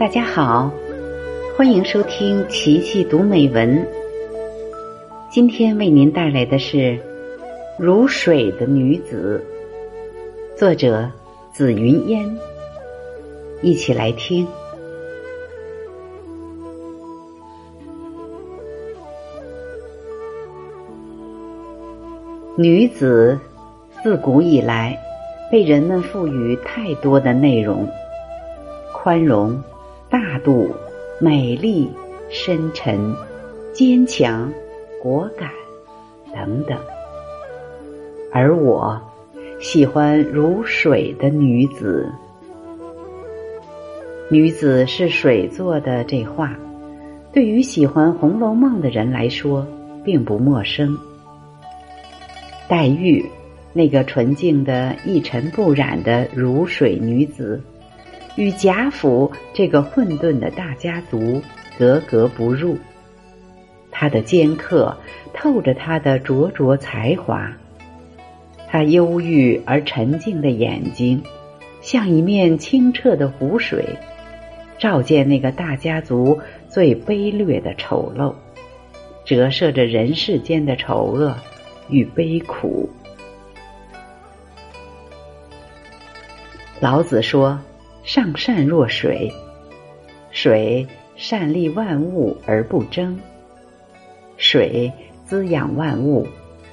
大家好，欢迎收听琪琪读美文。今天为您带来的是《如水的女子》，作者紫云烟。一起来听。女子自古以来被人们赋予太多的内容，宽容。大度、美丽、深沉、坚强、果敢等等，而我喜欢如水的女子。女子是水做的，这话对于喜欢《红楼梦》的人来说并不陌生。黛玉，那个纯净的、一尘不染的如水女子。与贾府这个混沌的大家族格格不入。他的尖刻透着他的灼灼才华，他忧郁而沉静的眼睛，像一面清澈的湖水，照见那个大家族最卑劣的丑陋，折射着人世间的丑恶与悲苦。老子说。上善若水，水善利万物而不争，水滋养万物，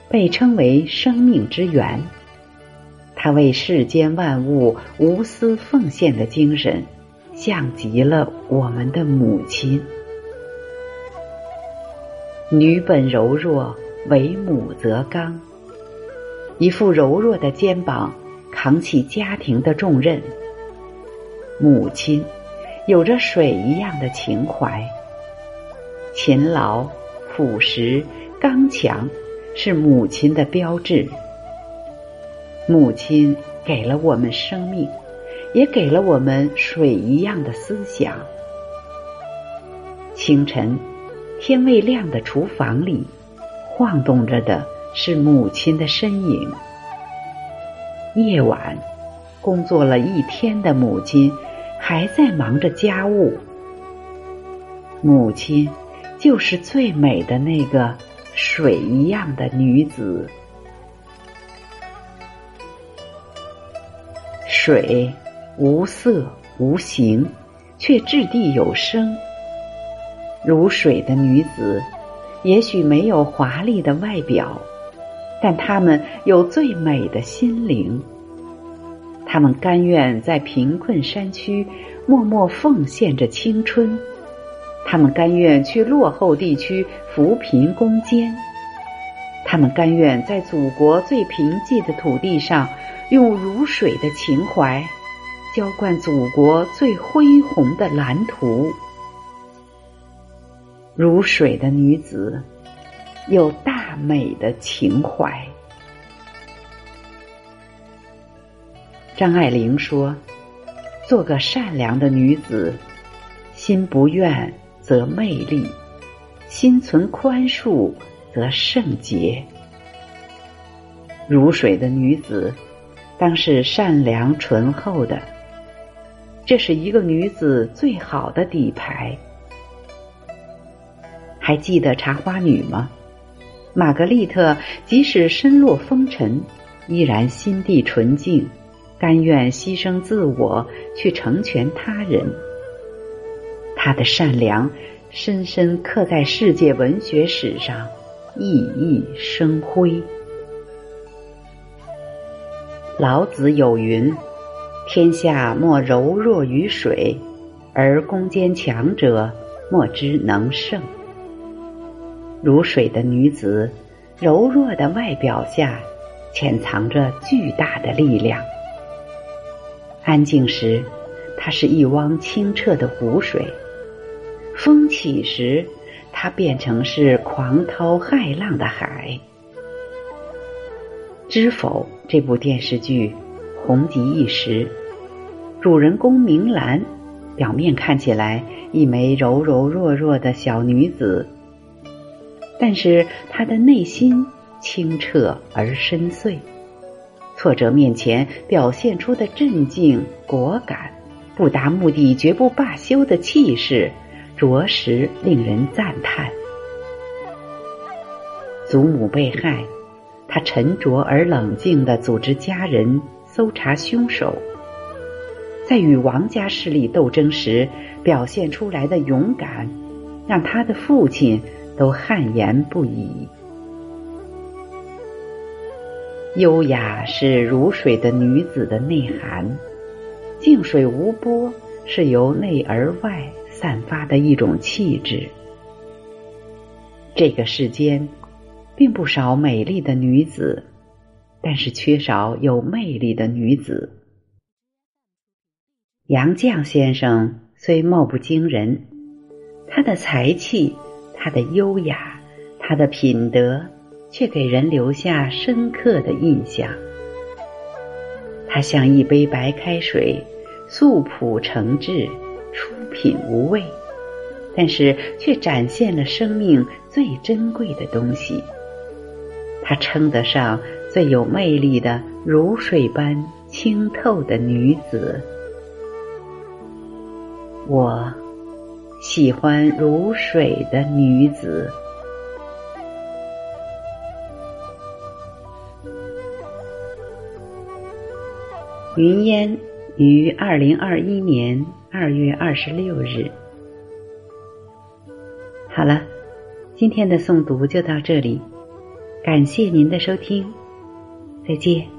被称为生命之源。它为世间万物无私奉献的精神，像极了我们的母亲。女本柔弱，为母则刚，一副柔弱的肩膀，扛起家庭的重任。母亲有着水一样的情怀，勤劳、朴实、刚强，是母亲的标志。母亲给了我们生命，也给了我们水一样的思想。清晨，天未亮的厨房里，晃动着的是母亲的身影。夜晚，工作了一天的母亲。还在忙着家务，母亲就是最美的那个水一样的女子。水无色无形，却掷地有声。如水的女子，也许没有华丽的外表，但她们有最美的心灵。他们甘愿在贫困山区默默奉献着青春，他们甘愿去落后地区扶贫攻坚，他们甘愿在祖国最贫瘠的土地上，用如水的情怀浇灌祖国最恢宏的蓝图。如水的女子，有大美的情怀。张爱玲说：“做个善良的女子，心不怨则魅力，心存宽恕则圣洁。如水的女子，当是善良醇厚的，这是一个女子最好的底牌。还记得茶花女吗？玛格丽特即使身落风尘，依然心地纯净。”甘愿牺牲自我去成全他人，他的善良深深刻在世界文学史上，熠熠生辉。老子有云：“天下莫柔弱于水，而攻坚强者莫之能胜。”如水的女子，柔弱的外表下，潜藏着巨大的力量。安静时，它是一汪清澈的湖水；风起时，它变成是狂涛骇浪的海。《知否》这部电视剧红极一时，主人公明兰表面看起来一枚柔柔弱弱的小女子，但是她的内心清澈而深邃。挫折面前表现出的镇静果敢，不达目的绝不罢休的气势，着实令人赞叹。祖母被害，他沉着而冷静地组织家人搜查凶手，在与王家势力斗争时表现出来的勇敢，让他的父亲都汗颜不已。优雅是如水的女子的内涵，静水无波是由内而外散发的一种气质。这个世间并不少美丽的女子，但是缺少有魅力的女子。杨绛先生虽貌不惊人，他的才气、他的优雅、他的品德。却给人留下深刻的印象。它像一杯白开水，素朴诚挚，出品无味，但是却展现了生命最珍贵的东西。它称得上最有魅力的如水般清透的女子。我喜欢如水的女子。云烟于二零二一年二月二十六日。好了，今天的诵读就到这里，感谢您的收听，再见。